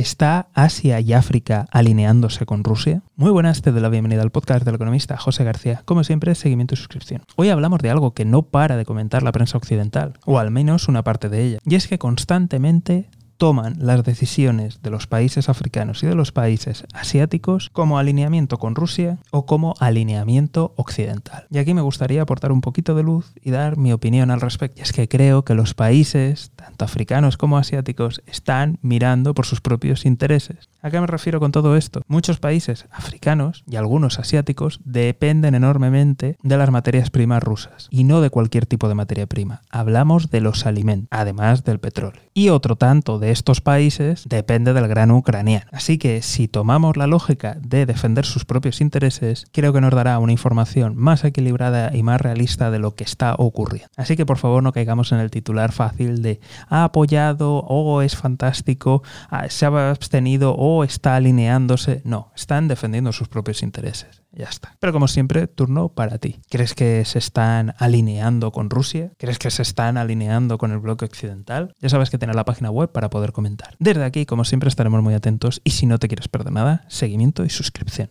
¿Está Asia y África alineándose con Rusia? Muy buenas, te doy la bienvenida al podcast del economista José García. Como siempre, seguimiento y suscripción. Hoy hablamos de algo que no para de comentar la prensa occidental, o al menos una parte de ella, y es que constantemente toman las decisiones de los países africanos y de los países asiáticos como alineamiento con Rusia o como alineamiento occidental. Y aquí me gustaría aportar un poquito de luz y dar mi opinión al respecto. Y es que creo que los países, tanto africanos como asiáticos, están mirando por sus propios intereses. ¿A qué me refiero con todo esto? Muchos países africanos y algunos asiáticos dependen enormemente de las materias primas rusas y no de cualquier tipo de materia prima. Hablamos de los alimentos, además del petróleo. Y otro tanto de estos países depende del grano ucraniano. Así que si tomamos la lógica de defender sus propios intereses, creo que nos dará una información más equilibrada y más realista de lo que está ocurriendo. Así que por favor no caigamos en el titular fácil de ha apoyado o es fantástico, se ha abstenido está alineándose. No, están defendiendo sus propios intereses. Ya está. Pero como siempre, turno para ti. ¿Crees que se están alineando con Rusia? ¿Crees que se están alineando con el bloque occidental? Ya sabes que tienes la página web para poder comentar. Desde aquí, como siempre, estaremos muy atentos y si no te quieres perder nada, seguimiento y suscripción.